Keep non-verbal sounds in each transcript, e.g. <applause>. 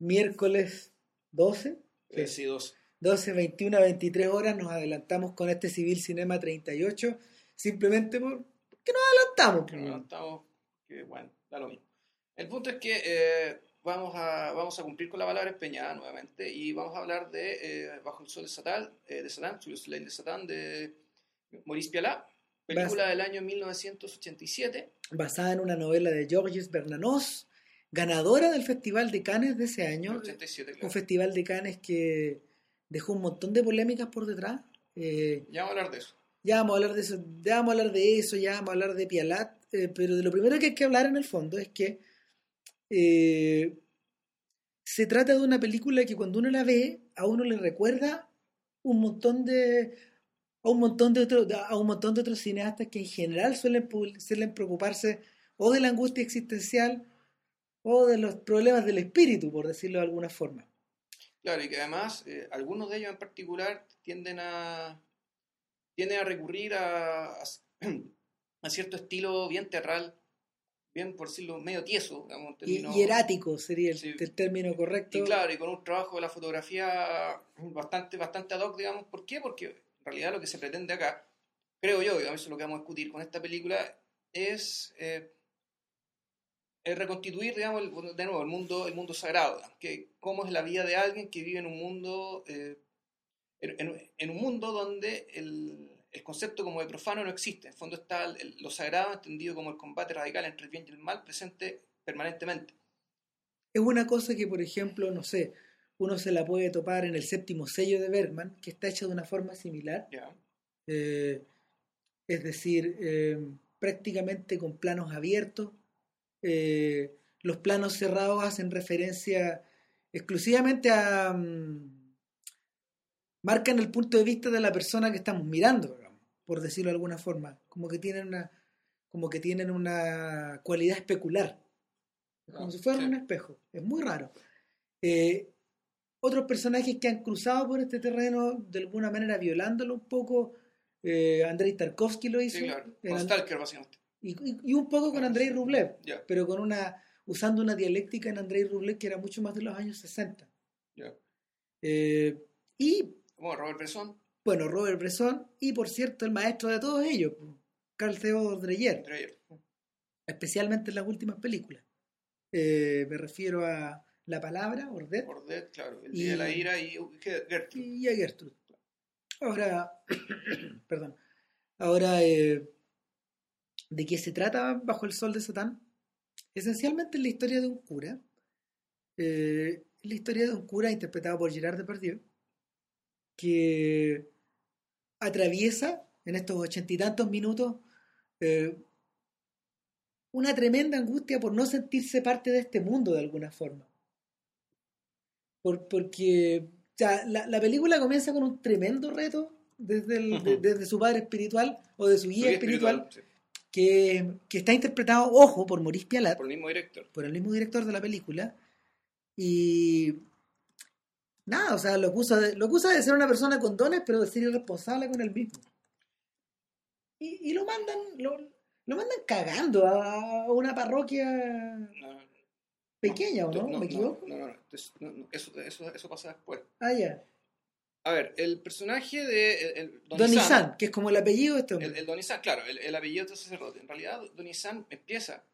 miércoles 12. Eh, sí, 12. 12, 21 a 23 horas nos adelantamos con este Civil Cinema 38, simplemente por que nos adelantamos. Nos adelantamos, que bueno, da lo mismo. El punto es que eh, vamos, a, vamos a cumplir con la palabra empeñada nuevamente y vamos a hablar de eh, Bajo el Sol de Satán, eh, de Satán, de Satán, de Maurice Pialat, película del año 1987. Basada en una novela de Georges Bernanos, ganadora del Festival de Cannes de ese año. 87, claro. Un festival de Cannes que dejó un montón de polémicas por detrás. Eh, ya vamos a hablar de eso. Ya vamos a hablar de eso, ya vamos a hablar de eso, ya vamos a hablar de Pialat, eh, pero de lo primero que hay que hablar en el fondo es que eh, se trata de una película que cuando uno la ve, a uno le recuerda un montón de a un montón de otros a un montón de otros cineastas que en general suelen, suelen preocuparse o de la angustia existencial o de los problemas del espíritu, por decirlo de alguna forma. Claro, y que además eh, algunos de ellos en particular tienden a, tienden a recurrir a, a, <clears throat> cierto estilo bien teatral, bien por decirlo medio tieso. Digamos, término, y, erático sería el, término correcto. Y claro, y con un trabajo de la fotografía bastante, bastante ad hoc, digamos. ¿Por qué? Porque en realidad lo que se pretende acá, creo yo, digamos, eso es lo que vamos a discutir con esta película, es... Eh, es reconstituir, digamos, de nuevo, el mundo, el mundo sagrado, que cómo es la vida de alguien que vive en un mundo, eh, en, un mundo donde el, el, concepto como de profano no existe. En el fondo está lo sagrado entendido como el combate radical entre el bien y el mal presente permanentemente. Es una cosa que, por ejemplo, no sé, uno se la puede topar en el séptimo sello de Bergman, que está hecho de una forma similar. Eh, es decir, eh, prácticamente con planos abiertos, eh, los planos cerrados hacen referencia exclusivamente a... Mm, marcan el punto de vista de la persona que estamos mirando, por decirlo de alguna forma. Como que tienen una, como que tienen una cualidad especular. Como ah, si fuera un espejo. Es muy raro. Eh, otros personajes que han cruzado por este terreno, de alguna manera violándolo un poco, eh, Andrei Tarkovsky lo hizo. Stalker, básicamente. Y, un poco con Andrei Rublev, pero con una usando una dialéctica en Andrei Rublev que era mucho más de los años 60. Eh, y... Bueno, Robert Bresson. Bueno, Robert Bresson y por cierto el maestro de todos ellos, Carl Theodor Dreyer. Especialmente en las últimas películas. Eh, me refiero a La Palabra, Ordet. Ordet, claro. El Día de la Ira y Gertrude. Y a Gertrude. Ahora, <coughs> perdón. Ahora... Eh, ¿De qué se trata Bajo el Sol de Satán? Esencialmente es la historia de un cura. Eh, la historia de un cura interpretado por Gerard Depardieu, que atraviesa en estos ochenta y tantos minutos eh, una tremenda angustia por no sentirse parte de este mundo de alguna forma. Por, porque la, película comienza con un tremendo reto desde, desde su padre espiritual o de su guía espiritual, que, está interpretado, ojo, por Maurice Pialat. Por el mismo director. Por el mismo director de la película. Y nada, o sea, lo acusa de, lo acusa de ser una persona con dones, pero de ser irresponsable con él mismo. Y, lo mandan, lo, mandan cagando a una parroquia pequeña, ¿o no? ¿Me equivoco? No, no, no, eso, eso, eso pasa después. Ah, ya. A ver, el personaje de el, Donizan, que es como el apellido de este El, el Donizan, claro, el, apellido de este sacerdote. En realidad, Donizan empieza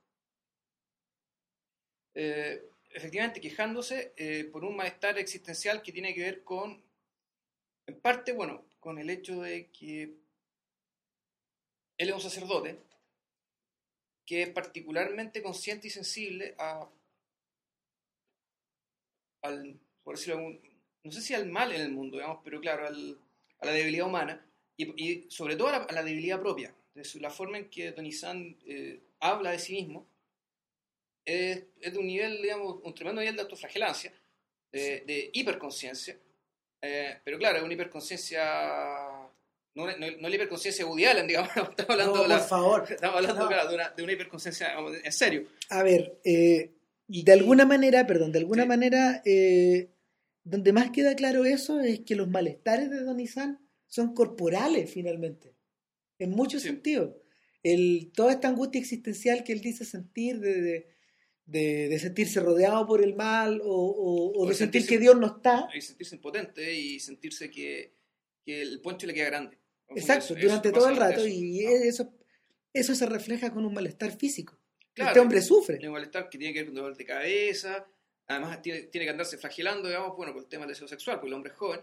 eh, efectivamente quejándose eh, por un malestar existencial que tiene que ver con, en parte, bueno, con el hecho de que él es un sacerdote que es particularmente consciente y sensible a, al, por decirlo de no sé si al mal en el mundo, digamos, pero claro, a la debilidad humana y, sobre todo a la, debilidad propia. De la forma en que Donizan eh, habla de sí mismo es, de un nivel, digamos, un tremendo nivel de autoflagelancia, de, hiperconciencia, eh, pero claro, es una hiperconciencia no, no, la hiperconciencia budial, <laughs> digamos, estamos hablando, de, la, favor. <laughs> Estamos hablando de, una, de, una, hiperconciencia en serio. A ver, eh, de alguna manera, perdón, de alguna manera, eh, donde más queda claro eso es que los malestares de Donizan son corporales finalmente, en muchos sentidos. El, toda esta angustia existencial que él dice sentir de, de, sentirse rodeado por el mal o, de sentir que Dios no está. Y sentirse impotente y sentirse que, el poncho le queda grande. Exacto, durante todo el rato y eso, eso se refleja con un malestar físico. este hombre sufre. Un malestar que tiene que ver con dolor de cabeza, además tiene, tiene que andarse flagelando, digamos, bueno, por el tema del deseo sexual, porque el hombre es joven.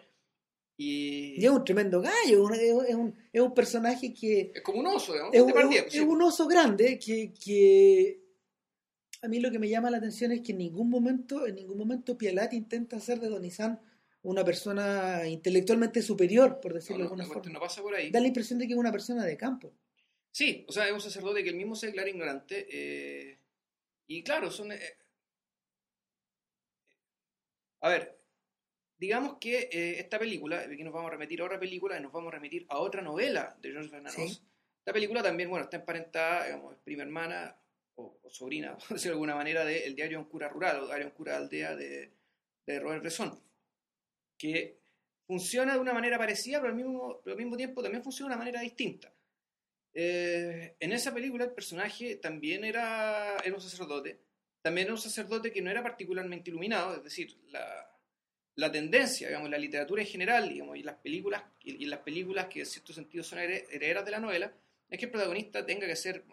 Y... es un tremendo gallo, es un, es un, personaje que... Es como un oso, digamos. Es, un, oso grande que, que, a mí lo que me llama la atención es que en ningún momento, en ningún momento Pialat intenta hacer de Donizán una persona intelectualmente superior, por decirlo de alguna forma. No pasa por ahí. Da la impresión de que es una persona de campo. Sí, o sea, es un sacerdote que él mismo se declara ignorante. Eh, y claro, son... Eh, a ver, digamos que eh, esta película, aquí nos vamos a remitir a otra película y nos vamos a remitir a otra novela de George Bernanos. Esta película también, bueno, está emparentada, digamos, es prima hermana o, sobrina, <laughs> por decirlo de alguna manera, del diario Un cura rural o diario Un cura aldea de, de Robert Bresson, que funciona de una manera parecida, pero al mismo, al mismo tiempo también funciona de una manera distinta. Eh, en esa película el personaje también era, era un sacerdote, también era un sacerdote que no era particularmente iluminado, es decir, la, la tendencia, digamos, la literatura en general, digamos, y las películas, y, las películas que en cierto sentido son herederas de la novela, es que el protagonista tenga que ser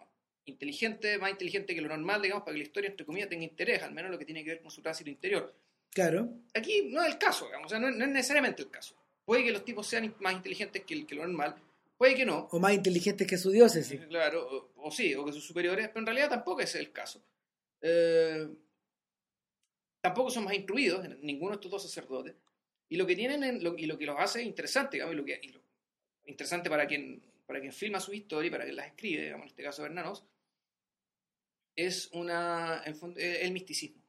inteligente, más inteligente que lo normal, digamos, para que la historia, entre comillas, tenga interés, al menos lo que tiene que ver con su tránsito interior. Claro. Aquí no es el caso, digamos, o sea, no, es necesariamente el caso. Puede que los tipos sean más inteligentes que, que lo normal, puede que no. O más inteligentes que su dioses, Claro, o, sí, o que sus superiores, pero en realidad tampoco es el caso. Eh, tampoco son más instruidos, ninguno de estos dos sacerdotes, y lo que tienen y lo que los hace interesante, digamos, y lo que, interesante para quien, para quien filma su historia y para quien las escribe, en este caso Bernanos, es una, el misticismo.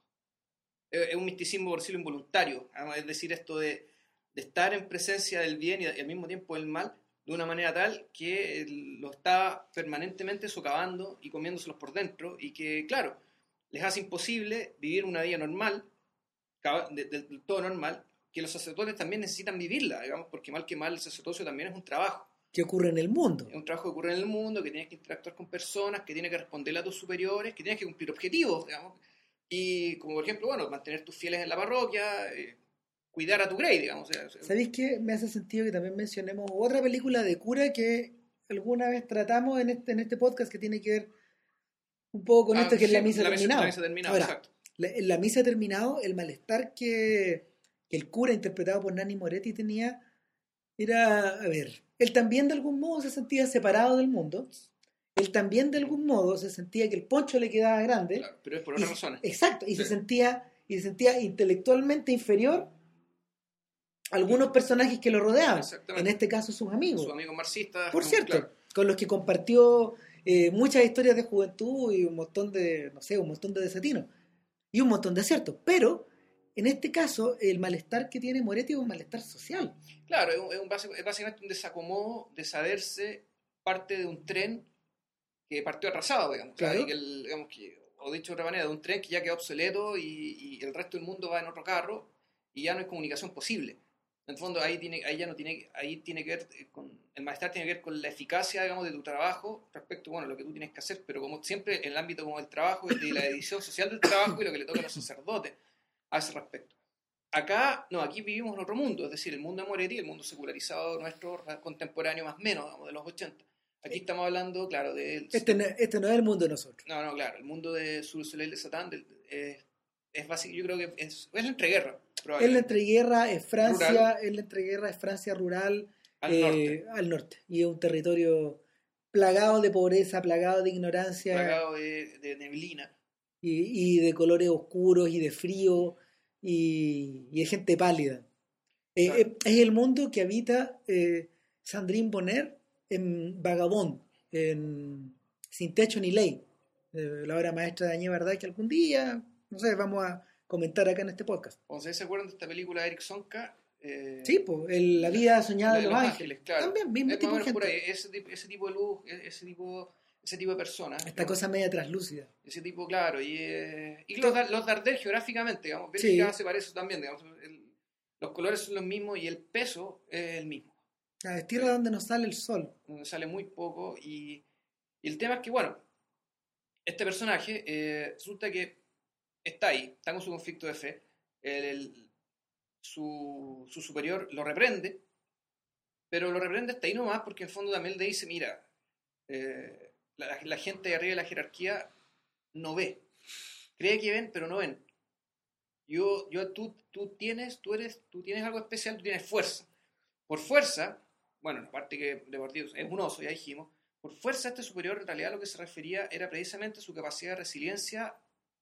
Es un misticismo, por decirlo, involuntario, es decir, esto de, de estar en presencia del bien y, al mismo tiempo del mal, de una manera tal que lo está permanentemente socavando y comiéndoselos por dentro y que, claro, les hace imposible vivir una vida normal, del todo normal, que los sacerdotes también necesitan vivirla, digamos, porque mal que mal el sacerdocio también es un trabajo. Que ocurre en el mundo. Es un trabajo que ocurre en el mundo, que tienes que interactuar con personas, que tienes que responderle a tus superiores, que tienes que cumplir objetivos, digamos. Y como por ejemplo, bueno, mantener tus fieles en la parroquia, eh, cuidar a tu grey, digamos. ¿Sabéis qué? Me hace sentido que también mencionemos otra película de cura que alguna vez tratamos en este, en este podcast que tiene que ver un poco con ah, esto que es la misa terminada. en la misa terminado, el malestar que, el cura interpretado por Nani Moretti tenía era, a ver, él también de algún modo se sentía separado del mundo. Él también de algún modo se sentía que el poncho le quedaba grande. pero es por otras razones. Exacto, y se sentía y se sentía intelectualmente inferior a algunos personajes que lo rodeaban. En este caso sus amigos. Sus amigos marxistas. Por cierto, con los que compartió eh, muchas historias de juventud y un montón de, no sé, un montón de desatinos y un montón de aciertos. Pero en este caso, el malestar que tiene Moretti es un malestar social. Claro, es, un, básicamente un desacomodo de saberse parte de un tren que partió atrasado, digamos. o dicho de otra manera, de un tren que ya quedó obsoleto y el resto del mundo va en otro carro y ya no hay comunicación posible. En el fondo ahí, tiene, ahí ya no tiene, ahí tiene que ver eh, con, el malestar tiene que ver con la eficacia, digamos, de tu trabajo respecto, bueno, a lo que tú tienes que hacer, pero como siempre en el ámbito como del trabajo y de la edición social del trabajo y lo que le toca a los sacerdotes a ese respecto. Acá, no, aquí vivimos en otro mundo, es decir, el mundo de Moretti, el mundo secularizado nuestro, contemporáneo más menos, digamos, de los 80. Aquí estamos hablando, claro, de... Este no, este no es el mundo de nosotros. No, no, claro, el mundo de Sur Soleil de Satán es básico, yo creo que es, es la entreguerra. Es la entreguerra, es Francia, es la entreguerra, es Francia rural al, norte. al norte. Y es un territorio plagado de pobreza, plagado de ignorancia. Plagado de, neblina. Y, de colores oscuros y de frío y, de gente pálida. Eh, eh, es el mundo que habita eh, Sandrine Bonner en Vagabond, en Sin Techo ni Ley, la obra maestra de Añé Verdad, que algún día, no sé, vamos a comentar acá en este podcast. O sea, ¿se acuerdan de esta película de Eric Sonka? Eh, sí, pues, La vida soñada de, los, ángeles. claro. También, mismo tipo de gente. ese, ese, tipo de luz, e, ese tipo, ese tipo de personas. Esta cosa media translúcida. Ese tipo, claro. Y, eh, y los, los Dardel geográficamente, digamos. Sí. se parece también, digamos. los colores son los mismos y el peso es el mismo. La es tierra donde nos sale el sol. Donde sale muy poco. Y, y el tema es que, bueno, este personaje eh, resulta que está ahí, está con su conflicto de fe, su, su, superior lo reprende, pero lo reprende hasta ahí nomás porque en el fondo también le dice, mira, eh, la, gente de arriba de la jerarquía no ve, cree que ven, pero no ven. Yo, yo, tú, tú tienes, tú eres, tú tienes algo especial, tú tienes fuerza. Por fuerza, bueno, aparte que de es un oso, ya dijimos, por fuerza este superior en realidad lo que se refería era precisamente su capacidad de resiliencia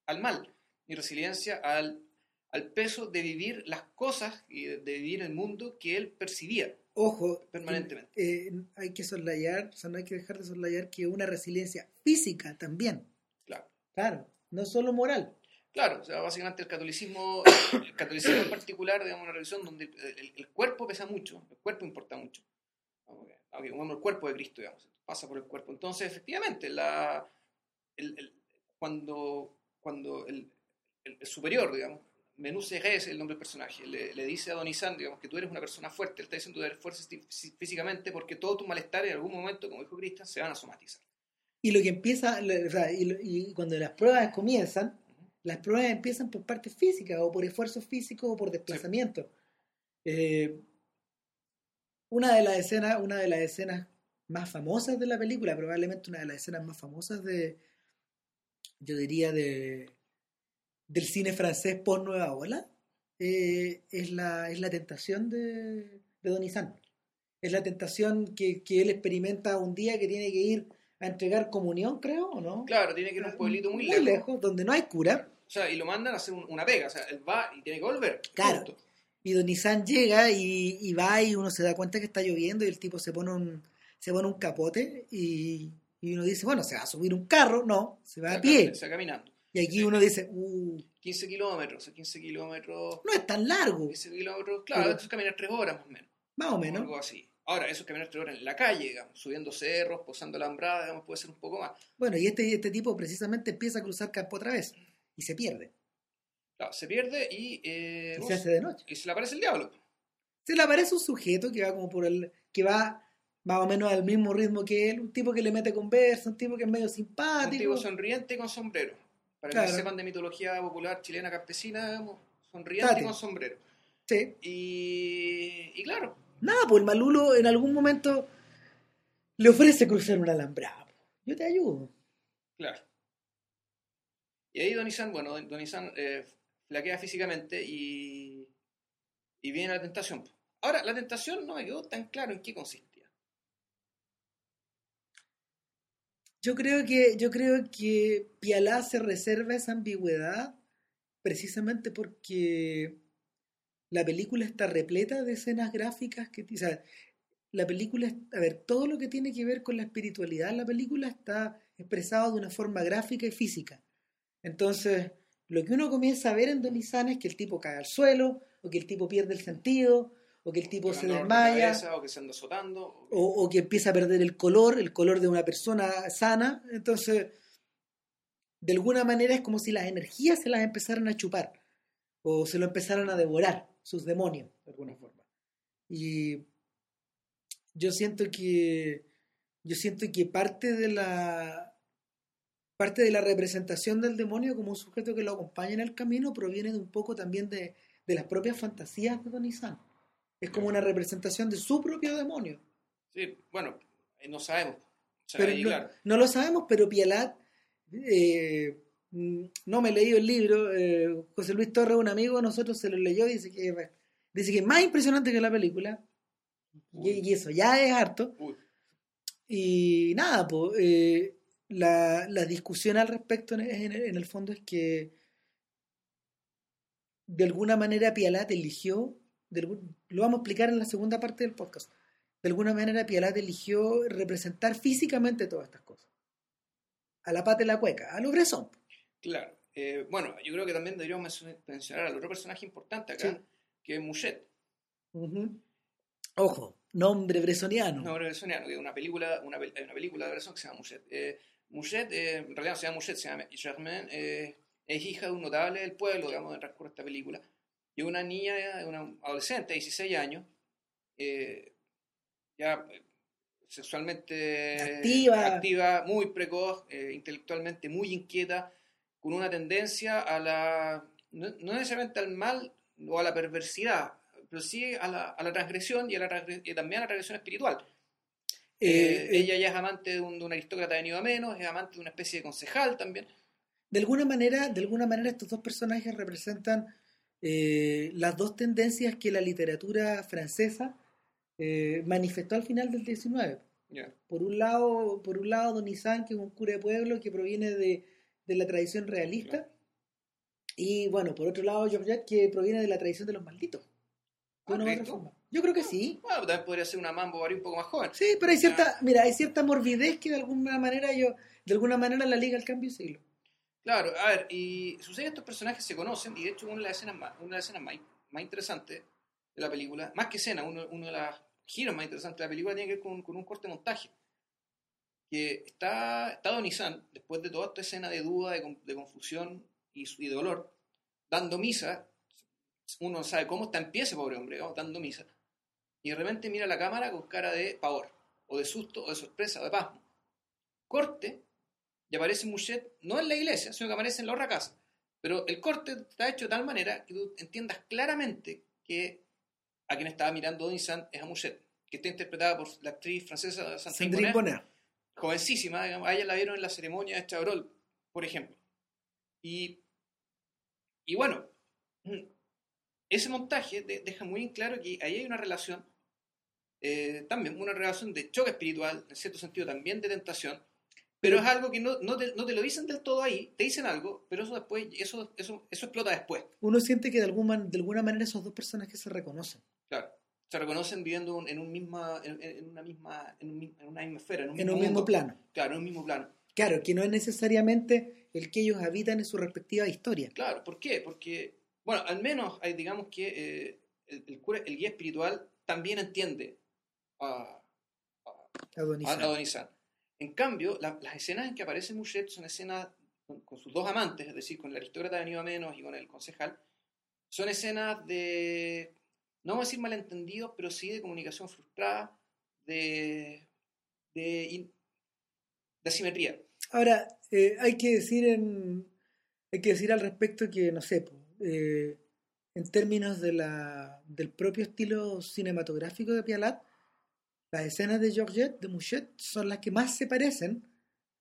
al mal y resiliencia al, al peso de vivir las cosas y de, vivir el mundo que él percibía. Ojo, permanentemente. Eh, hay que soslayar, o sea, no hay que dejar de soslayar que una resiliencia física también. Claro. Claro, no solo moral. Claro, o sea, básicamente el catolicismo, <coughs> el catolicismo en particular, digamos, una religión donde el, cuerpo pesa mucho, el cuerpo importa mucho. Aunque, el cuerpo de Cristo, digamos, pasa por el cuerpo. Entonces, efectivamente, la, el, cuando, cuando el, superior, digamos, Menú es el nombre del personaje, le, le, dice a Donizan, digamos, que tú eres una persona fuerte, él está diciendo que eres fuerte físicamente porque todo tu malestar en algún momento, como dijo Cristian, se van a somatizar. Y lo que empieza, o sea, y, cuando las pruebas comienzan, las pruebas empiezan por parte física, o por esfuerzo físico, o por desplazamiento. Eh, una de las escenas, una de las escenas más famosas de la película, probablemente una de las escenas más famosas de, yo diría, de, del cine francés por Nueva Ola, eh, es, la, es la tentación de, de Don Es la tentación que, que, él experimenta un día que tiene que ir a entregar comunión, creo, ¿o no? Claro, tiene que ir a un pueblito muy, lejos. donde no hay cura. O sea, y lo mandan a hacer una pega, o sea, él va y tiene que volver. Claro. Y Don llega y, y, va y uno se da cuenta que está lloviendo y el tipo se pone un, se pone un capote y, uno dice, bueno, se va a subir un carro, no, se va a pie. Se va caminando. Y aquí uno dice, uh, 15 kilómetros, 15 kilómetros. No es tan largo. 15 kilómetros, claro, eso es caminar 3 horas más o menos. Más o menos. Algo así. Ahora, eso es caminar 3 horas en la calle, digamos, subiendo cerros, posando alambrada, digamos, puede ser un poco más. Bueno, y este, este tipo precisamente empieza a cruzar campo otra vez y se pierde. Claro, se pierde y. Eh, se hace de noche. Y se le aparece el diablo. Se le aparece un sujeto que va como por el. que va más o menos al mismo ritmo que él, un tipo que le mete conversa, un tipo que es medio simpático. Un tipo sonriente con sombrero. Para que sepan de mitología popular chilena campesina, sonriente con sombrero. Sí. Y, y claro. Nada, pues el Malulo en algún momento le ofrece cruzar un alambrado. Yo te ayudo. Claro. Y ahí Donizan, bueno, Donizan eh, flaquea físicamente y, y viene la tentación. Ahora, la tentación no me quedó tan claro en qué consiste. Yo creo que, yo creo que Pialá se reserva esa ambigüedad precisamente porque la película está repleta de escenas gráficas que, o sea, la película, a ver, todo lo que tiene que ver con la espiritualidad la película está expresado de una forma gráfica y física. Entonces, lo que uno comienza a ver en Donizan es que el tipo cae al suelo, o que el tipo pierde el sentido, o que el tipo se desmaya, o que se anda azotando, o, que empieza a perder el color, el color de una persona sana. Entonces, de alguna manera es como si las energías se las empezaran a chupar, o se lo empezaran a devorar, sus demonios, de alguna forma. Y yo siento que yo siento que parte de la parte de la representación del demonio como un sujeto que lo acompaña en el camino proviene de un poco también de, de las propias fantasías de Don Isán es como una representación de su propio demonio. Sí, bueno, no sabemos. no, lo sabemos, pero Pialat, eh, no me he leído el libro, eh, José Luis Torres, un amigo nosotros, se lo leyó y dice que, dice que es más impresionante que la película. Y, eso ya es harto. Y nada, pues, la, la, discusión al respecto en, en, el fondo es que de alguna manera Pialat eligió lo vamos a explicar en la segunda parte del podcast. De alguna manera, Pialat eligió representar físicamente todas estas cosas. A la pata de la cueca, a lo Bresson. Claro. Eh, bueno, yo creo que también deberíamos mencionar al otro personaje importante acá, que es Mouchet. Ojo, nombre bresoniano. Nombre bresoniano, que es una película, una, una película de Bresson que se llama Mouchet. Eh, Mouchet, eh, en realidad no se llama Mouchet, se llama Germain, es hija de un notable del pueblo, digamos, en transcurso de esta película y una niña, una adolescente, 16 años, eh, ya eh, sexualmente activa, activa muy precoz, eh, intelectualmente muy inquieta, con una tendencia a la, no, necesariamente al mal o a la perversidad, pero sí a la, a la transgresión y, a la, también a la transgresión espiritual. Eh, eh, ella ya es amante de un, aristócrata venido a menos, es amante de una especie de concejal también. De alguna manera, de alguna manera estos dos personajes representan eh, las dos tendencias que la literatura francesa manifestó al final del XIX. Por un lado, por un lado, Don Isan, que es un cura de pueblo que proviene de, de la tradición realista, y bueno, por otro lado, Georgette, que proviene de la tradición de los malditos. Yo creo que sí. Bueno, también podría ser una Mambo un poco más joven. Sí, pero hay cierta, mira, hay cierta morbidez que de alguna manera yo, de alguna manera la liga al cambio de siglo. Claro, a ver, y sucede que estos personajes se conocen, y de hecho una de las escenas más, una de más, más interesantes de la película, más que escena, uno, uno de los giros más interesantes de la película tiene que ver con, con un corte montaje. Que está, está Don después de toda esta escena de duda, de, de confusión y, y dolor, dando misa, uno sabe cómo está en pie ese pobre hombre, dando misa, y de repente mira la cámara con cara de pavor, o de susto, o de sorpresa, o de pasmo. Corte, y aparece Muchet, no en la iglesia, sino que aparece en la otra casa. Pero el corte está hecho de tal manera que tú entiendas claramente que a quien estaba mirando Don San es a Muchet, que está interpretada por la actriz francesa Sandrine Bonner, jovencísima, digamos, a ella la vieron en la ceremonia de Chabrol, por ejemplo. Y, y bueno, ese montaje deja muy en claro que ahí hay una relación, eh, también una relación de choque espiritual, en cierto sentido también de tentación, pero es algo que no, no, te, no, te, lo dicen del todo ahí, te dicen algo, pero eso después, eso, eso, eso explota después. Uno siente que de alguna, de alguna manera esos dos personajes se reconocen. Claro, se reconocen viviendo en, un misma, en, una misma, en, una misma esfera, en un, mismo, mismo plano. Claro, en un mismo plano. Claro, que no es necesariamente el que ellos habitan en su respectiva historia. Claro, ¿por qué? Porque bueno, al menos hay, digamos que eh, el, el, guía espiritual también entiende a, a, En cambio, las escenas en que aparece Muchet son escenas con, sus dos amantes, es decir, con el aristócrata venido a menos y con el concejal, son escenas de, no vamos a decir malentendidos, pero sí de comunicación frustrada, de, de, asimetría. Ahora, eh, hay que decir en, hay que decir al respecto que, no sé, eh, en términos de la, del propio estilo cinematográfico de Pialat, las escenas de Georgette, de Mouchet, son las que más se parecen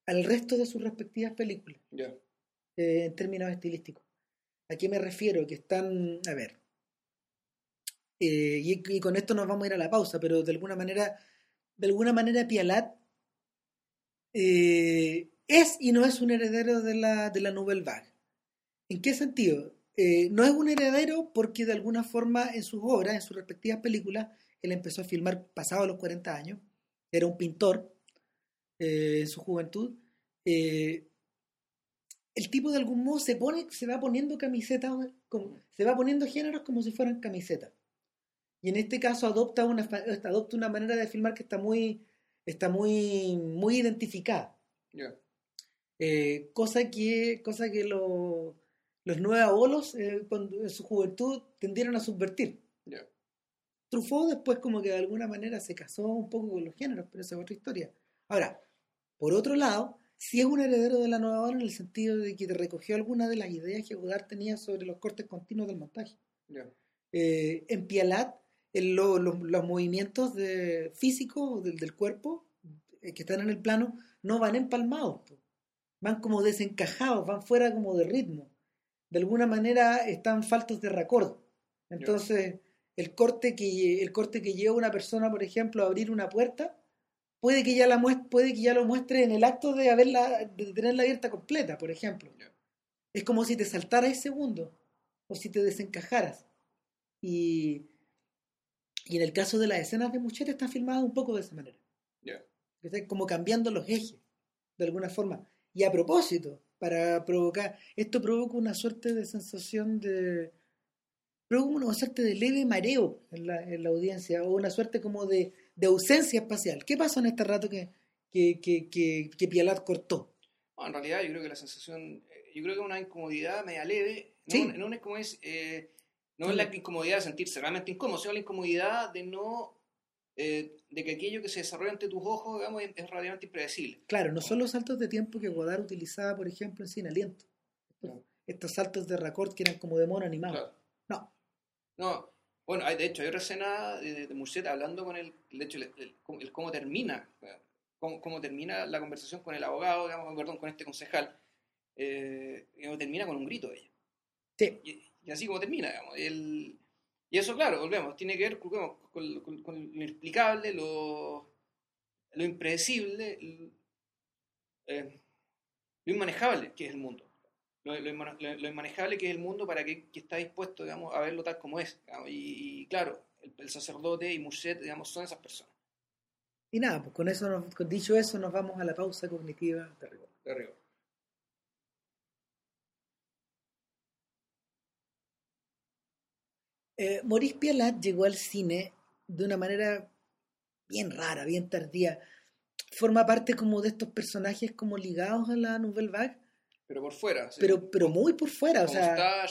al resto de sus respectivas películas. Eh, en términos estilísticos. ¿A qué me refiero? Que están, a ver, eh, y, con esto nos vamos a ir a la pausa, pero de alguna manera, de alguna manera Pialat es y no es un heredero de la, de la Nouvelle Vague. ¿En qué sentido? Eh, no es un heredero porque de alguna forma en sus obras, en sus respectivas películas, él empezó a filmar pasado los 40 años, era un pintor eh, en su juventud. Eh, el tipo de algún modo se pone, se va poniendo camisetas, se va poniendo géneros como si fueran camisetas. Y en este caso adopta una, adopta una manera de filmar que está muy, está muy, muy identificada. cosa que, cosa que lo los nueve abolos eh, en su juventud tendieron a subvertir. Truffaut después como que de alguna manera se casó un poco con los géneros, pero esa es otra historia. Ahora, por otro lado, sí es un heredero de la nueva ola en el sentido de que recogió algunas de las ideas que Godard tenía sobre los cortes continuos del montaje. Eh, en Pialat, los movimientos de, físicos del, del cuerpo eh, que están en el plano no van empalmados, van como desencajados, van fuera como de ritmo de alguna manera están faltos de recuerdo. Entonces, el corte que el corte que lleva una persona, por ejemplo, a abrir una puerta, puede que ya la puede que ya lo muestre en el acto de haberla de tenerla abierta completa, por ejemplo. Es como si te saltaras segundo o si te desencajaras. Y, y en el caso de las escenas de mujeres está filmado un poco de esa manera. Está como cambiando los ejes, de alguna forma. Y a propósito, para provocar. Esto provoca una suerte de sensación de. Provoca una suerte de leve mareo en la, en la audiencia, o una suerte como de, de, ausencia espacial. ¿Qué pasó en este rato que, que, que, que, que Pialat cortó? en realidad yo creo que la sensación. Eh, yo creo que una incomodidad media leve. No, no es como es. Eh, no es la incomodidad de sentirse realmente incómodo, sino la incomodidad de no eh, de que aquello que se desarrolla ante tus ojos es, relativamente impredecible. Claro, no son los saltos de tiempo que Godard utilizaba, por ejemplo, en Sin Aliento. Estos saltos de record que eran como de mono animado. No. No. Bueno, hay, de hecho, hay otra escena de, de hablando con el, de hecho, el, cómo termina, cómo, cómo, termina la conversación con el abogado, digamos, perdón, con este concejal, eh, termina con un grito de ella. Sí. Y, así como termina, digamos. El, y eso, claro, volvemos, tiene que ver con, lo inexplicable, lo, lo impredecible, eh, lo, inmanejable que es el mundo. Lo, inmanejable que es el mundo para que, que, está dispuesto, digamos, a verlo tal como es. Y, claro, el, sacerdote y Murset, digamos, son esas personas. Y nada, pues con eso, con dicho eso, nos vamos a la pausa cognitiva de rigor. De rigor. Eh, Maurice Pialat llegó al cine de una manera bien rara, bien tardía. Forma parte como de estos personajes como ligados a la Nouvelle Vague. Pero por fuera. Pero, pero muy por fuera. o sea,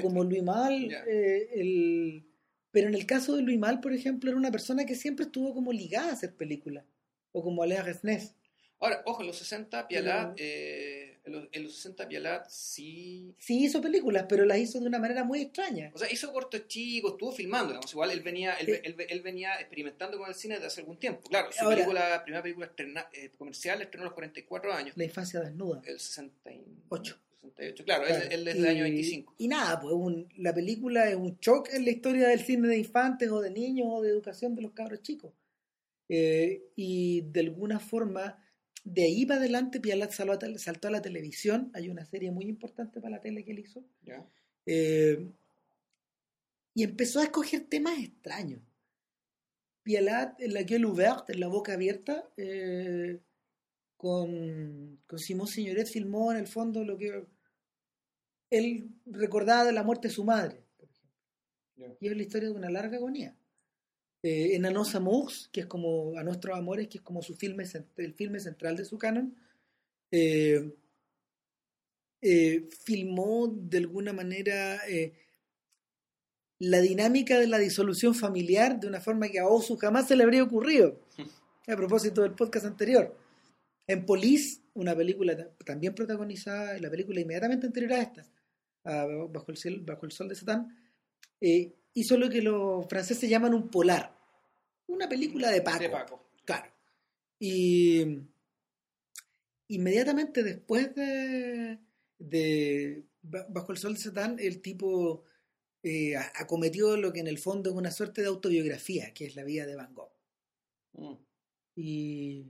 como Louis Mal. Eh, el... Pero en el caso de Louis Mal, por ejemplo, era una persona que siempre estuvo como ligada a hacer películas. O como Alea Resnés. Ahora, ojo, en los 60 Pialat, eh, en, los, 60 Pialat sí... Sí hizo películas, pero las hizo de una manera muy extraña. O sea, hizo cortos chicos, estuvo filmando, digamos, igual él venía, él, venía experimentando con el cine desde hace algún tiempo. Claro, su película, primera película eh, comercial estrenó a los 44 años. La infancia desnuda. El 68. 68, claro, él, desde el año 25. Y nada, pues la película es un shock en la historia del cine de infantes o de niños o de educación de los cabros chicos. Eh, y de alguna forma de ahí para adelante Pialat saltó a la televisión. Hay una serie muy importante para la tele que él hizo. Eh, y empezó a escoger temas extraños. Pialat en la gueule ouverte, en la boca abierta, eh, con, con Simón Signoret filmó en el fondo lo que él recordaba de la muerte de su madre, Y es la historia de una larga agonía eh, en Amours, que es como A Nuestros Amores, que es como su filme, el filme central de su canon, eh, eh, filmó de alguna manera eh, la dinámica de la disolución familiar de una forma que a Osu jamás se le habría ocurrido. A propósito del podcast anterior. En Police, una película también protagonizada, la película inmediatamente anterior a esta, bajo, el bajo el Sol de Satán, hizo lo que los franceses llaman un polar. Una película de Paco. De Paco. Claro. Y inmediatamente después de, de Bajo el Sol de Satán, el tipo eh, acometió lo que en el fondo es una suerte de autobiografía, que es la vida de Van Gogh. Mm. Y,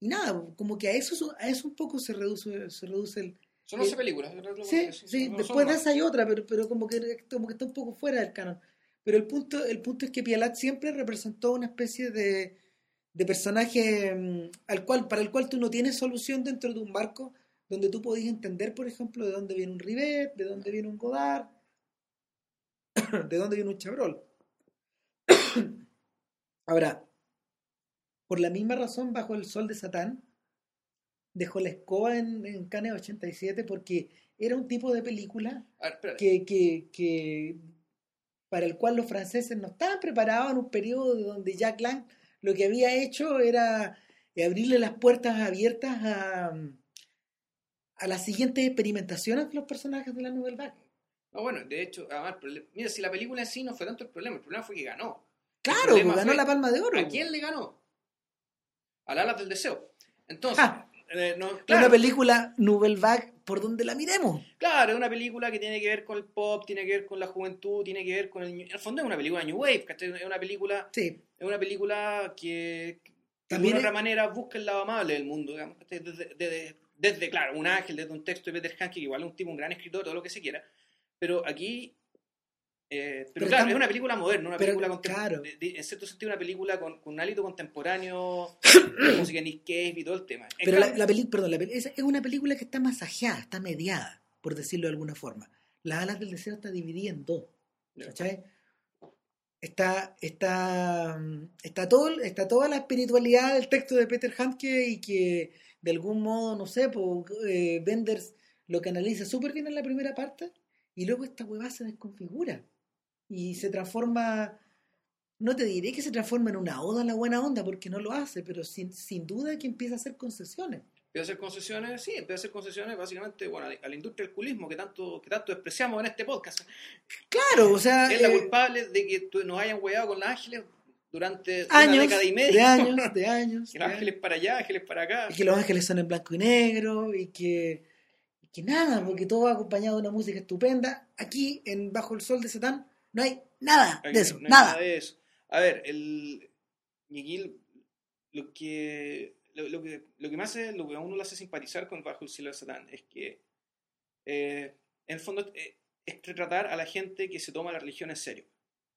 y, nada, como que a eso, a eso un poco se reduce, se reduce el, son 11 películas. Sí, sí, después de esa hay otra, pero, pero como, que, como que está un poco fuera del canon. Pero el punto, el punto es que Pialat siempre representó una especie de, de personaje mm, al cual, para el cual tú no tienes solución dentro de un marco donde tú podías entender, por ejemplo, de dónde viene un Rivet, de dónde viene un Godard, <coughs> de dónde viene un Chabrol. <coughs> Ahora, por la misma razón, bajo el sol de Satán, dejó la escoba en, en Cannes 87 porque era un tipo de película que, que, que, para el cual los franceses no estaban preparados en un periodo donde Jack Lang lo que había hecho era abrirle las puertas abiertas a, a las siguientes experimentaciones de los personajes de la Nouvelle Vague. No, bueno, de hecho, además, mira, si la película en sí no fue tanto el problema, el problema fue que ganó. Claro, ganó la palma de oro. ¿A quién le ganó? Al Alas del Deseo. Entonces, ah. Eh, una película Nouvelle Vague por donde la miremos. Claro, es una película que tiene que ver con el pop, tiene que ver con la juventud, tiene que ver con el... En el fondo es una película New Wave, Es una película... Sí. Es una película que, También de otra manera busca el lado amable del mundo, digamos, desde, desde, claro, un ángel, desde un texto de Peter Hanke, que igual es un tipo, un gran escritor, todo lo que se quiera, pero aquí eh, pero, claro, es una película moderna, una película en cierto sentido una película con, un hálito contemporáneo, <coughs> música Nick Cave y todo el tema. pero la, película, perdón, es, una película que está masajeada, está mediada, por decirlo de alguna forma. Las alas del deseo está dividida en dos. ¿Cachai? Está, está, está, todo, está toda la espiritualidad del texto de Peter Handke y que de algún modo, no sé, eh, Benders lo canaliza súper bien en la primera parte y luego esta hueva se desconfigura y se transforma, no te diré que se transforma en una oda a la buena onda, porque no lo hace, pero sin, sin duda que empieza a hacer concesiones. Empieza a hacer concesiones, sí, empieza a hacer concesiones básicamente bueno, a la industria del culismo que tanto, que tanto despreciamos en este podcast. Claro, o sea. Es la eh, culpable de que nos hayan hueado con los ángeles durante años, una década y media. De años, de años. <laughs> y los ángeles para allá, ángeles para acá. Y que los ángeles son en blanco y negro, y que, y que nada, porque todo va acompañado de una música estupenda. Aquí, en Bajo el Sol de Satán, no hay nada de eso, nada. de eso. A ver, el Miguel, lo que lo, que, lo que más lo que a uno le hace simpatizar con Bajo el cielo de Satán es que, eh, en el fondo, eh, es retratar a la gente que se toma la religión en serio.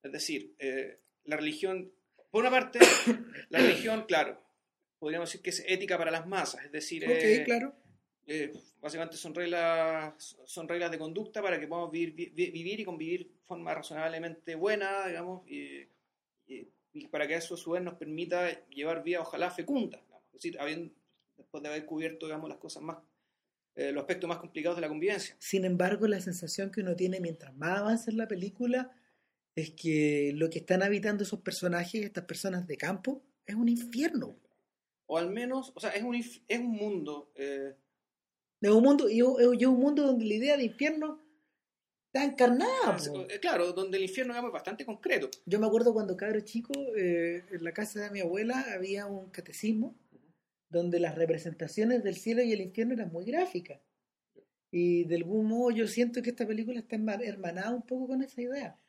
Es decir, eh, la religión, por una parte, la <coughs> religión, claro, podríamos decir que es ética para las masas, es decir, claro. Básicamente son reglas, son reglas de conducta para que podamos vivir, vivir y convivir de forma razonablemente buena, digamos, y, y para que eso a su vez nos permita llevar vida, ojalá, fecunda. Es decir, después de haber cubierto digamos, las cosas más, eh, los aspectos más complicados de la convivencia. Sin embargo, la sensación que uno tiene mientras más avanza en la película es que lo que están habitando esos personajes, estas personas de campo, es un infierno. O al menos, o sea, es un, es un mundo... Eh... Es un mundo, y un mundo donde la idea de infierno está encarnada. Eh, claro, donde el infierno digamos, es bastante concreto. Yo me acuerdo cuando cabro chico, eh, en la casa de mi abuela había un catecismo donde las representaciones del cielo y el infierno eran muy gráficas. Y de algún modo yo siento que esta película está hermanada un poco con esa idea.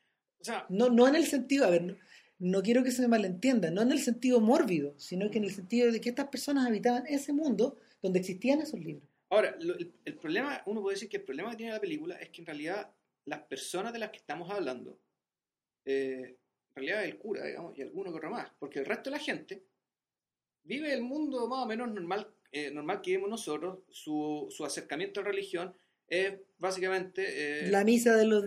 O sea, no, no en el sentido, a ver, no, quiero que se me malentienda, no en el sentido mórbido, sino que en el sentido de que estas personas habitaban ese mundo donde existían esos libros. Ahora, el, problema, uno puede decir que el problema que tiene la película es que en realidad las personas de las que estamos hablando, eh, en realidad el cura, digamos, y alguno que otro más, porque el resto de la gente vive el mundo más o menos normal, eh, normal que vivimos nosotros, su, su acercamiento a la religión es básicamente... Eh, la misa de los...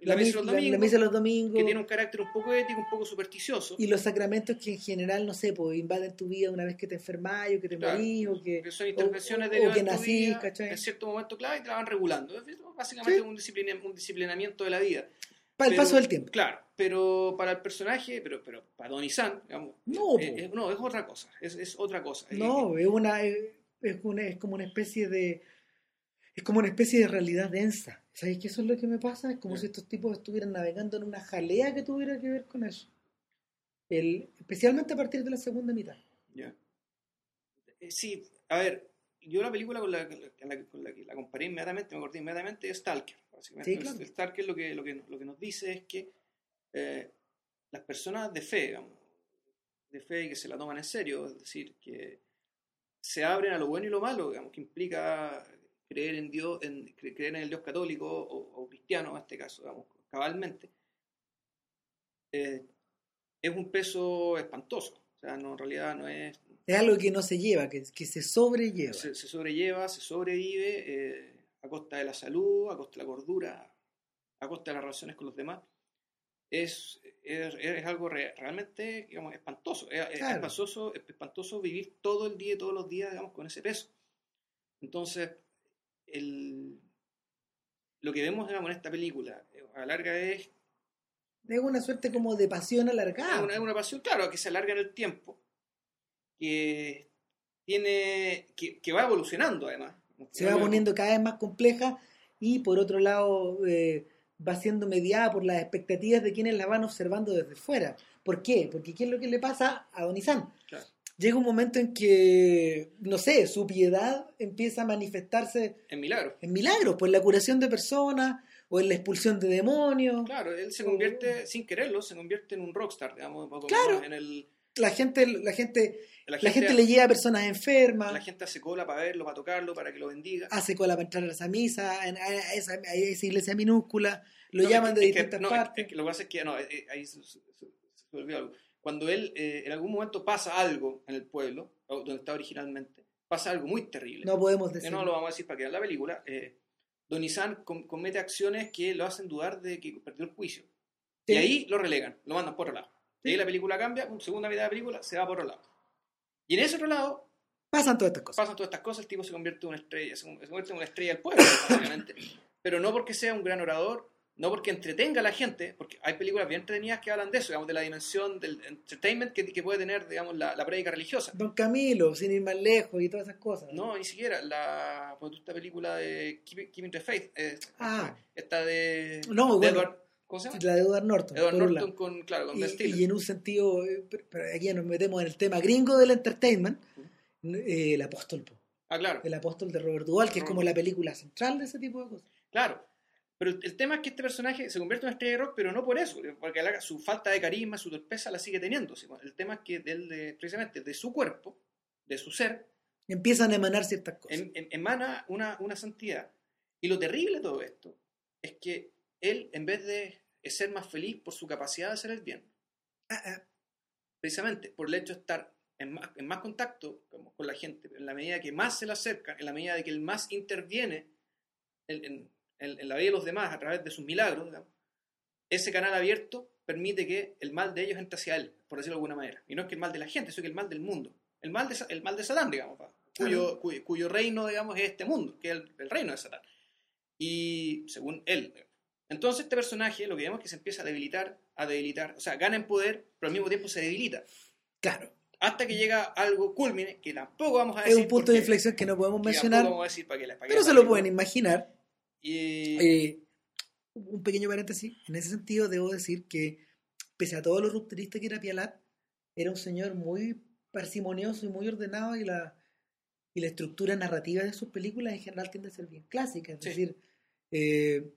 La, misa, de los domingos, Que tiene un carácter un poco ético, un poco supersticioso. Y los sacramentos que en general, no sé, pues invaden tu vida una vez que te enfermas o que te morís o que... que son intervenciones de que nacís, En cierto momento clave y te la van regulando. Básicamente un, un disciplinamiento de la vida. Para el paso del tiempo. Claro, pero para el personaje, pero, pero para Don Isan, digamos, no, es, no, es otra cosa, es, es otra cosa. No, es, una, es, una, es como una especie de es como una especie de realidad densa. ¿Sabes qué eso es lo que me pasa? Es como si estos tipos estuvieran navegando en una jalea que tuviera que ver con eso. El, especialmente a partir de la segunda mitad. Ya. Eh, sí, a ver, yo la película con la, con la, que la comparé inmediatamente, me acordé inmediatamente, es Stalker. Básicamente. El Stalker lo que, lo, que, lo que nos dice es que eh, las personas de fe, digamos, de fe y que se la toman en serio, es decir, que se abren a lo bueno y lo malo, digamos, que implica creer en Dios, en, creer en el Dios católico o, cristiano en este caso, digamos, cabalmente, eh, es un peso espantoso. O sea, no, en realidad no es... Es algo que no se lleva, que, que se sobrelleva. Se, sobrelleva, se sobrevive eh, a costa de la salud, a costa de la gordura, a costa de las relaciones con los demás es, es, algo realmente digamos, espantoso. Es, espantoso, espantoso vivir todo el día, todos los días, digamos, con ese peso. Entonces, el, lo que vemos digamos, en esta película eh, a larga es... Es una suerte como de pasión alargada. Es una, pasión, claro, que se alarga en el tiempo, que, tiene, que, que va evolucionando además. Se va poniendo cada vez más compleja y por otro lado... Eh, va siendo mediada por las expectativas de quienes la van observando desde fuera. ¿Por qué? Porque ¿qué es lo que le pasa a Don Llega un momento en que, no sé, su piedad empieza a manifestarse en milagros. En milagros, pues la curación de personas o en la expulsión de demonios. Claro, él se convierte, sin quererlo, se convierte en un rockstar, digamos, claro. en el la gente, la gente, la gente, le lleva a personas enfermas. La gente hace cola para verlo, para tocarlo, para que lo bendiga. Hace cola para entrar a esa misa, a esa, iglesia minúscula. Lo llaman de distintas partes. lo que pasa es que no, eh, eh, ahí se, olvidó algo. Cuando él eh, en algún momento pasa algo en el pueblo, donde está originalmente, pasa algo muy terrible. No podemos decir. No lo vamos a decir para que la película. Don Isan comete acciones que lo hacen dudar de que perdió el juicio. Y ahí lo relegan, lo mandan por otro lado. Y ahí la película cambia, segunda mitad de la película se va por otro lado. Y en ese otro lado pasan todas estas cosas. Pasan todas estas cosas, el tipo se convierte en una estrella, se convierte en una estrella del pueblo, básicamente. <coughs> Pero no porque sea un gran orador, no porque entretenga a la gente, porque hay películas bien entretenidas que hablan de eso, digamos, de la dimensión del entertainment que, que puede tener, digamos, la, la prédica religiosa. Don Camilo, sin ir más lejos y todas esas cosas. No, ni siquiera. La, pues, esta película de Keeping the Faith, eh, Ah. esta de, No, de bueno, Edward, ¿cómo se llama? La de Edward Norton. Edward Norton con, claro, con y, Ben Stiller. y en un sentido, eh, pero- aquí ya nos metemos en el tema gringo del entertainment, eh, el apóstol. Ah, claro. el apóstol de Robert Duvall, que es como la película central de ese tipo de cosas. Claro. Pero el, el tema es que este personaje se convierte en una estrella de rock, pero no por eso, porque la- su falta de carisma, su torpeza la sigue teniendo. ¿sí? El tema es que del, de, precisamente de su cuerpo, de su ser, Empiezan a emanar ciertas cosas. em- em- emana una, una santidad. Y lo terrible de todo esto es que él, en vez de ser más feliz por su capacidad de hacer el bien, Ah, ah, precisamente por el hecho de estar en más, en más contacto como con la gente, en la medida que más se le acerca, en la medida de que él más interviene en, en- en- en la vida de los demás a través de sus milagros, digamos, ese canal abierto permite que el mal de ellos entre hacia él, por decirlo de alguna manera. Y no es que el mal de la gente, sino que el mal del mundo. El mal de, el mal de Satán, digamos, cuyo, cuyo, cuyo reino, digamos, es este mundo, que es el, el reino de Satán. Y según él. Entonces este personaje lo que vemos es que se empieza a debilitar, a debilitar, o sea, gana en poder, pero al mismo tiempo se debilita claro, hasta que llega algo culmine que tampoco vamos a es decir. un punto de inflexión que no podemos mencionar, vamos a decir para que la- para que pero se lo pueden imaginar. Y, Eh, un pequeño paréntesis, en ese sentido debo decir que pese a todo lo rupturista que era Pialat, era un señor muy parsimonioso y muy ordenado y la, y la estructura narrativa de sus películas en general tiende a ser bien clásica, es Sí. decir, eh,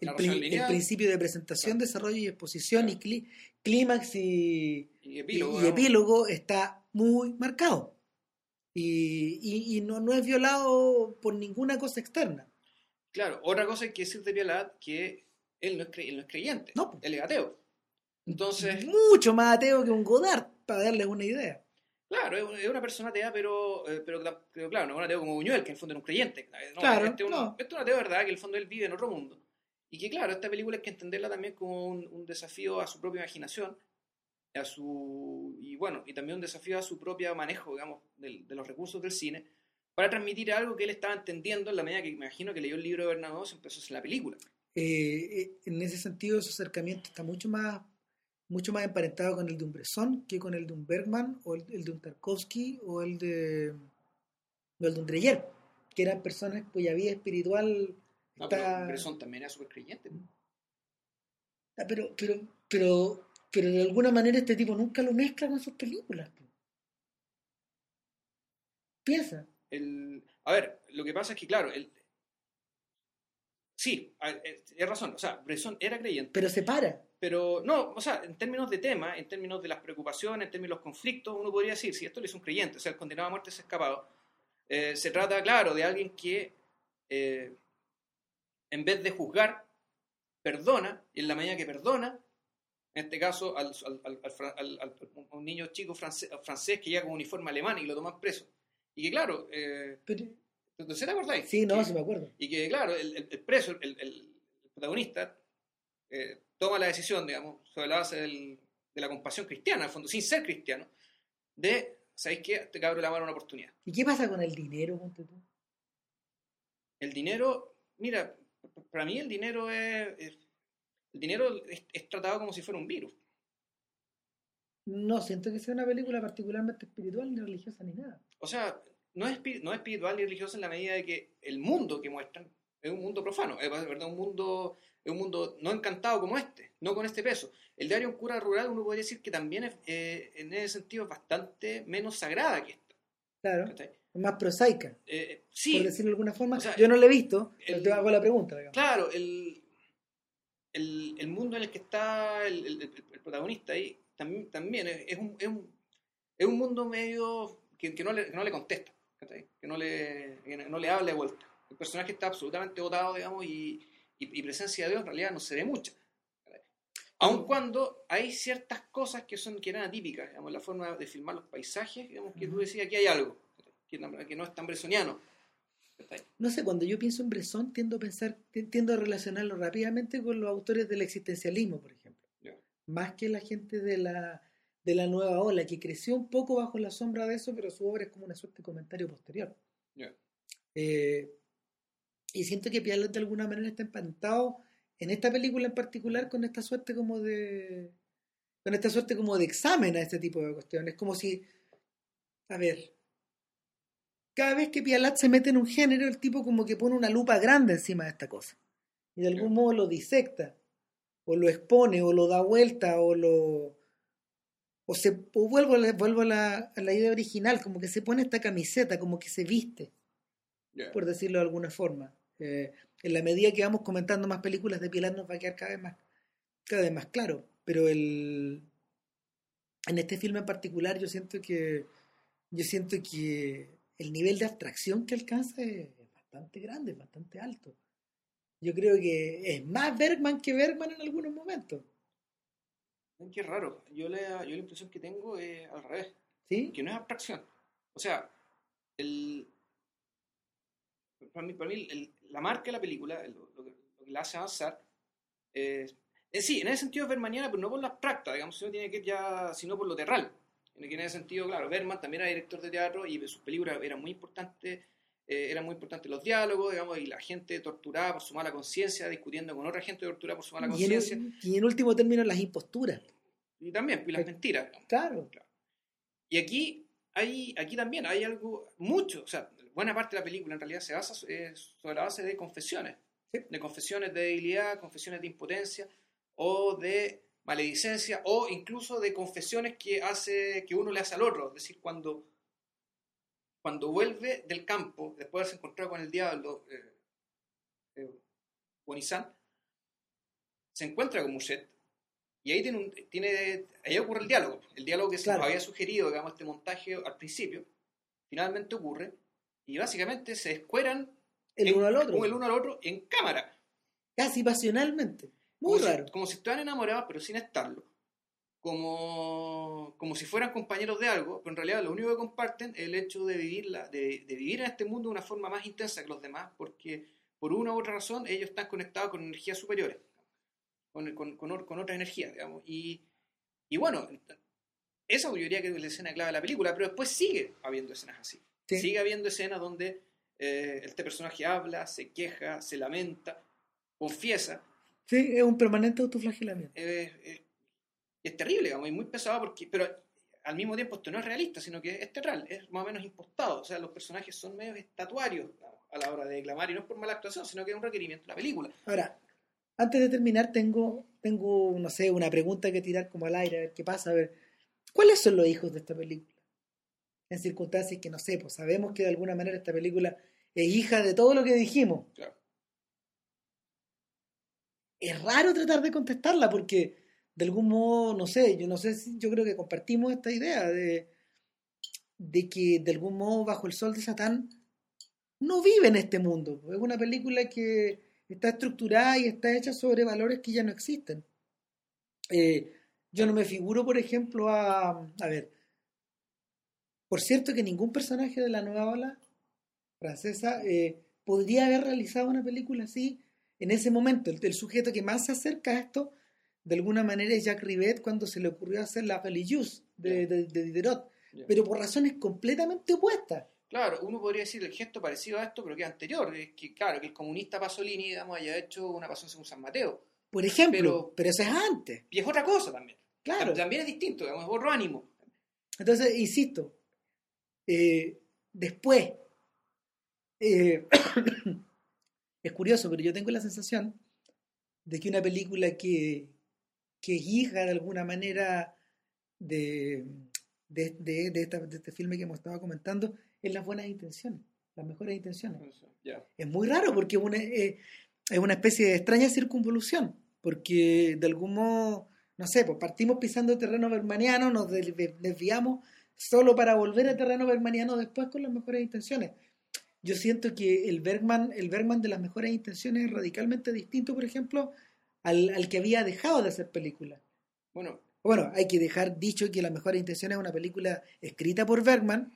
el, pri- principio de presentación, Claro. desarrollo y exposición Claro. y clí- clímax y, y epílogo, y- epílogo está muy marcado y, y- y no, no es violado por ninguna cosa externa. Claro, otra cosa que decir de Pialat que él no es, él no es creyente, No. él es ateo. Entonces, mucho más ateo que un Godard, para darles una idea. claro, es una, persona atea, pero, eh, pero, pero claro, no es un ateo como Buñuel, que en el fondo era un creyente. No, Claro, este es un, no. este es un ateo de verdad, que en el fondo él vive en otro mundo. Y que claro, esta película hay que entenderla también como un, un desafío a su propia imaginación, a su y bueno, y también un desafío a su propio manejo, digamos, del- de los recursos del cine, para transmitir algo que él estaba entendiendo en la medida que me imagino que leyó el libro de Bernados y empezó a hacer la película. Eh, eh, en ese sentido, su acercamiento está mucho más mucho más emparentado con el de un Bresson que con el de un Bergman o el, el de un Tarkovsky o el de o el de un Dreyer, que eran personas cuya vida espiritual No, está Bresson también era súper creyente. Ah, pero pero pero pero de alguna manera este tipo nunca lo mezcla con sus películas. Piensa. El, a ver, lo que pasa es que, claro, el, sí, eh, tienes razón, o sea, Bresson era creyente, pero se para. pero no, o sea, en términos de tema, en términos de las preocupaciones, en términos de los conflictos, uno podría decir, si esto lo hizo un creyente, o sea, el condenado a muerte es escapado, eh, se trata, claro, de alguien que, eh, en vez de juzgar, perdona, y en la medida que perdona, en este caso, al, un niño chico francés, francés que llega con uniforme alemán y lo toman preso. Y que, claro, eh, Pero- ¿te acordáis? sí, no, Que- sí me acuerdo. y que, claro, el, el- el preso, el, el- el protagonista, eh, toma la decisión, digamos, sobre la base del- de la compasión cristiana, al fondo, sin ser cristiano, de, ¿sabéis qué? Este cabro le va a dar una oportunidad. ¿Y qué pasa con el dinero, ponte tú? El dinero, mira, para mí el dinero es, es- el dinero es, es tratado como si fuera un virus. No siento que sea una película particularmente espiritual ni religiosa ni nada. O sea, no es, no es espiritual ni religioso en la medida de que el mundo que muestran es un mundo profano, es verdad, un mundo, es un mundo no encantado como este, no con este peso. El diario Un cura rural uno podría decir que también es, eh, en ese sentido es bastante menos sagrada que esta. Claro, más prosaica, Eh, sí, por decirlo de alguna forma. O sea, Yo no la he visto, pero te hago la pregunta. digamos. claro, el, el, el mundo en el que está el, el- el- el protagonista ahí también, también es, es un, es, un, es un mundo medio que, que no, le, que no le contesta, que no le, que no le habla de vuelta. El personaje está absolutamente votado, digamos, y, y, y presencia de Dios en realidad no se ve mucha. Aun cuando hay ciertas cosas que son que eran atípicas, digamos, la forma de filmar los paisajes, digamos, que tú decías que hay algo, que, no- que no es tan bresoniano. No sé, cuando yo pienso en Bresson tiendo a pensar, ti- tiendo a relacionarlo rápidamente con los autores del existencialismo, por ejemplo. Más que la gente de la, de la nueva ola, que creció un poco bajo la sombra de eso, pero su obra es como una suerte de comentario posterior. Eh, y siento que Pialat de alguna manera está emparentado en esta película en particular con esta suerte como de con esta suerte como de examen a este tipo de cuestiones. Es como si, a ver, cada vez que Pialat se mete en un género, el tipo como que pone una lupa grande encima de esta cosa. Y de algún modo lo disecta, o lo expone, o lo da vuelta, o lo... O, se, vuelvo, a la, vuelvo a la, idea original, como que se pone esta camiseta, como que se viste, por decirlo de alguna forma. Eh, en la medida que vamos comentando más películas de Pilar nos va a quedar cada vez más, cada vez más claro. Pero el, en este filme en particular yo siento que yo siento que el nivel de abstracción que alcanza es bastante grande, bastante alto. Yo creo que es más Bergman que Bergman en algunos momentos. Qué raro. Yo la, yo la impresión que tengo es al revés. ¿Sí? Que no es abstracción. O sea, el, para mí, para mí la marca de la película, lo, que, la hace avanzar, es, sí, en ese sentido es bermaniana, pero no por la abstracta, digamos, sino, tiene que ya, sino por lo terral. En ese sentido, claro, Berman también era director de teatro y sus películas eran muy importantes, eh, eran muy importantes los diálogos, digamos, y la gente torturada por su mala conciencia, discutiendo con otra gente torturada por su mala conciencia. Y, en último término, las imposturas. Y también, y las mentiras. Claro. claro. Y aquí, hay, aquí también hay algo, mucho, o sea, buena parte de la película en realidad se basa sobre la base de confesiones, de confesiones de debilidad, confesiones de impotencia o de maledicencia o incluso de confesiones que hace que uno le hace al otro, es decir, cuando cuando vuelve del campo después de haberse encontrado con el diablo eh, eh se encuentra con Muchet y ahí tiene, tiene ahí ocurre el diálogo, el diálogo que se nos había sugerido, digamos, este montaje al principio, finalmente ocurre y básicamente se escueran el uno al otro. El uno al otro en cámara. Casi pasionalmente. Muy raro. como si estuvieran enamorados, pero sin estarlo. Como, como si fueran compañeros de algo, pero en realidad lo único que comparten es el hecho de, vivirla, de, de vivir en este mundo de una forma más intensa que los demás, porque por una u otra razón ellos están conectados con energías superiores, con, con, con, con otras energías, digamos. Y, y bueno, esa yo diría que es la escena clave de la película, pero después sigue habiendo escenas así. Sigue habiendo escenas donde eh, este personaje habla, se queja, se lamenta, confiesa. Sí, es un permanente autoflagelamiento. Eh, es terrible, digamos, y muy pesado, porque, pero al mismo tiempo esto no es realista, sino que es terral, es más o menos impostado. O sea, los personajes son medio estatuarios a la hora de declamar, y no es por mala actuación, sino que es un requerimiento de la película. Ahora, antes de terminar, tengo, tengo, no sé, una pregunta que tirar como al aire, a ver qué pasa, a ver, ¿cuáles son los hijos de esta película? en circunstancias que no sé, pues sabemos que de alguna manera esta película es hija de todo lo que dijimos. Es raro tratar de contestarla porque de algún modo, no sé, yo no sé si yo creo que compartimos esta idea de, de que de algún modo bajo el sol de Satán no vive en este mundo. Es una película que está estructurada y está hecha sobre valores que ya no existen. Eh, yo no me figuro, por ejemplo, a, a ver, por cierto que ningún personaje de la nueva ola francesa eh, podría haber realizado una película así en ese momento. El, sujeto que más se acerca a esto, de alguna manera, es Jacques Rivet cuando se le ocurrió hacer la religieuse de, de, Diderot, pero por razones completamente opuestas. Claro, uno podría decir el gesto parecido a esto, pero que anterior. Es que, claro, que el comunista Pasolini, digamos, haya hecho una pasión según San Mateo. Por ejemplo, pero, eso es antes. Y es otra cosa también. Claro. También es distinto, digamos, es otro ánimo. Entonces, insisto, eh, después, eh, <coughs> es curioso, pero yo tengo la sensación de que una película que, que es hija de alguna manera de, de, de, este filme que hemos estado comentando es las buenas intenciones, las mejores intenciones. Es muy raro porque una, eh, es una especie de extraña circunvolución, porque de algún modo, no sé, pues partimos pisando terreno bermaniano, nos desviamos solo para volver al terreno bergmaniano después con las mejores intenciones. Yo siento que el Bergman, el Bergman de las mejores intenciones es radicalmente distinto, por ejemplo, al, al que había dejado de hacer películas. Bueno, bueno, hay que dejar dicho que Las mejores intenciones es una película escrita por Bergman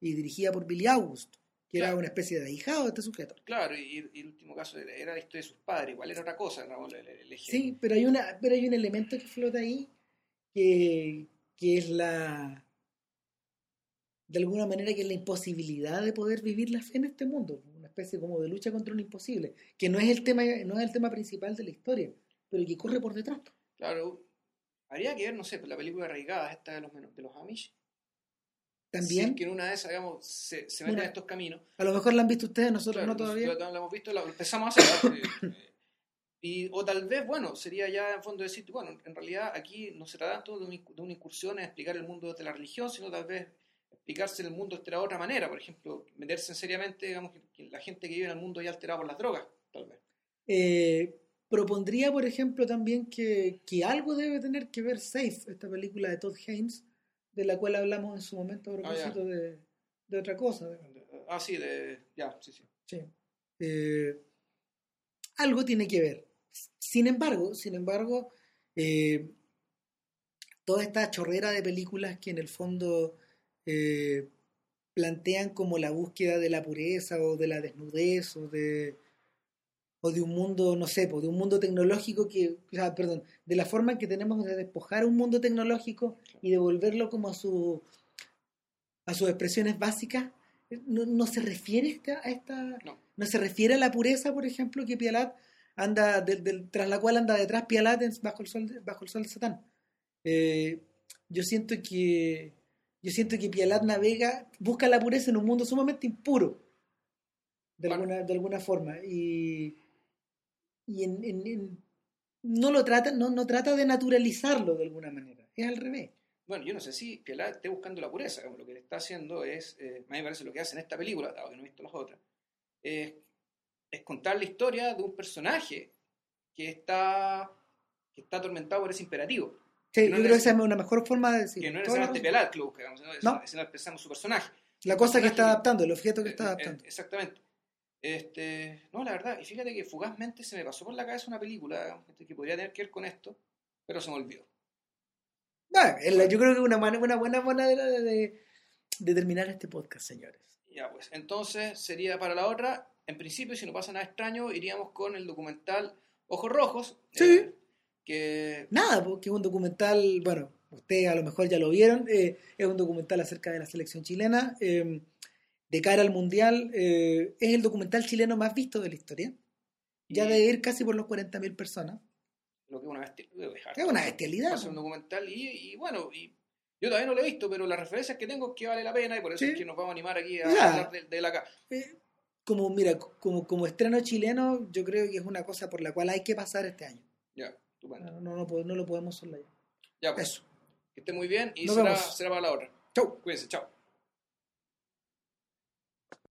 y dirigida por Billy August, que era una especie de ahijado de este sujeto. Claro, y, el último caso era la historia de sus padres, igual era otra cosa, Sí, pero hay, una, pero hay un elemento que flota ahí que, que es la de alguna manera que es la imposibilidad de poder vivir la fe en este mundo, una especie como de lucha contra un imposible, que no es el tema, no es el tema principal de la historia, pero que corre por detrás. Claro, habría que ver, no sé, pues, la película arraigada esta de los, de los Amish. También. que en una de esas, digamos, se, se meten en estos caminos. A lo mejor la han visto ustedes, nosotros no todavía. Nosotros la hemos visto, la empezamos a hacer. <coughs> Eh, y, o tal vez, bueno, sería ya en fondo decir, bueno, en realidad aquí no se trata tanto de, una incursión en explicar el mundo de la religión, sino tal vez explicarse el mundo de otra manera, por ejemplo, meterse seriamente, digamos, que, la gente que vive en el mundo ya alterado por las drogas, tal vez. Eh, propondría, por ejemplo, también que, que, algo debe tener que ver Safe, esta película de Todd Haynes, de la cual hablamos en su momento a ah, propósito de, de, otra cosa. Ah, sí, de... Ya, sí, sí. sí. Eh, algo tiene que ver. Sin embargo, sin embargo, eh, toda esta chorrera de películas que en el fondo eh, plantean como la búsqueda de la pureza o de la desnudez o de o de un mundo, no sé, de un mundo tecnológico que, perdón, de la forma en que tenemos de despojar un mundo tecnológico y devolverlo como a su a sus expresiones básicas, no, se refiere a esta, no. se refiere a la pureza, por ejemplo, que Pialat anda, tras la cual anda detrás Pialat bajo el sol, bajo el sol de Satán. Eh, yo siento que yo siento que Pialat navega, busca la pureza en un mundo sumamente impuro, de, alguna, de alguna forma, y, y en, no lo trata, no, no trata de naturalizarlo de alguna manera, es al revés. Bueno, yo no sé si Pialat esté buscando la pureza, como lo que le está haciendo es, eh, a mí me parece lo que hace en esta película, dado que no he visto las otras, es, es contar la historia de un personaje que está, que está atormentado por ese imperativo Sí, yo creo que esa es una mejor forma de decir. Que no es el arte Pialat, Club, digamos, no. es expresando su personaje. La cosa que está adaptando, el objeto que está adaptando. Exactamente. Este, no, la verdad, y fíjate que fugazmente se me pasó por la cabeza una película que podría tener que ver con esto, pero se me olvidó. yo creo que es una, una buena manera de, de, terminar este podcast, señores. Ya, pues, entonces sería para la otra, en principio, si no pasa nada extraño, iríamos con el documental Ojos Rojos. Sí. Eh, que... Nada, porque es un documental, bueno, ustedes a lo mejor ya lo vieron, eh, es un documental acerca de la selección chilena. Em, de cara al Mundial, eh, es el documental chileno más visto de la historia. Ya debe ir casi por los 40.000 personas. Lo que es una, bestialidad. Es una bestialidad. Es un documental y, bueno, y yo todavía no lo he visto, pero las referencias que tengo es que vale la pena y por eso es que nos vamos a animar aquí a hablar de, de, la acá. Eh, como, mira, como, como estreno chileno, yo creo que es una cosa por la cual hay que pasar este año. Ya. No, no, no, lo podemos soslayar. Ya, pues. Eso. Que esté muy bien y será, será para la hora. Chau. Cuídense, chao.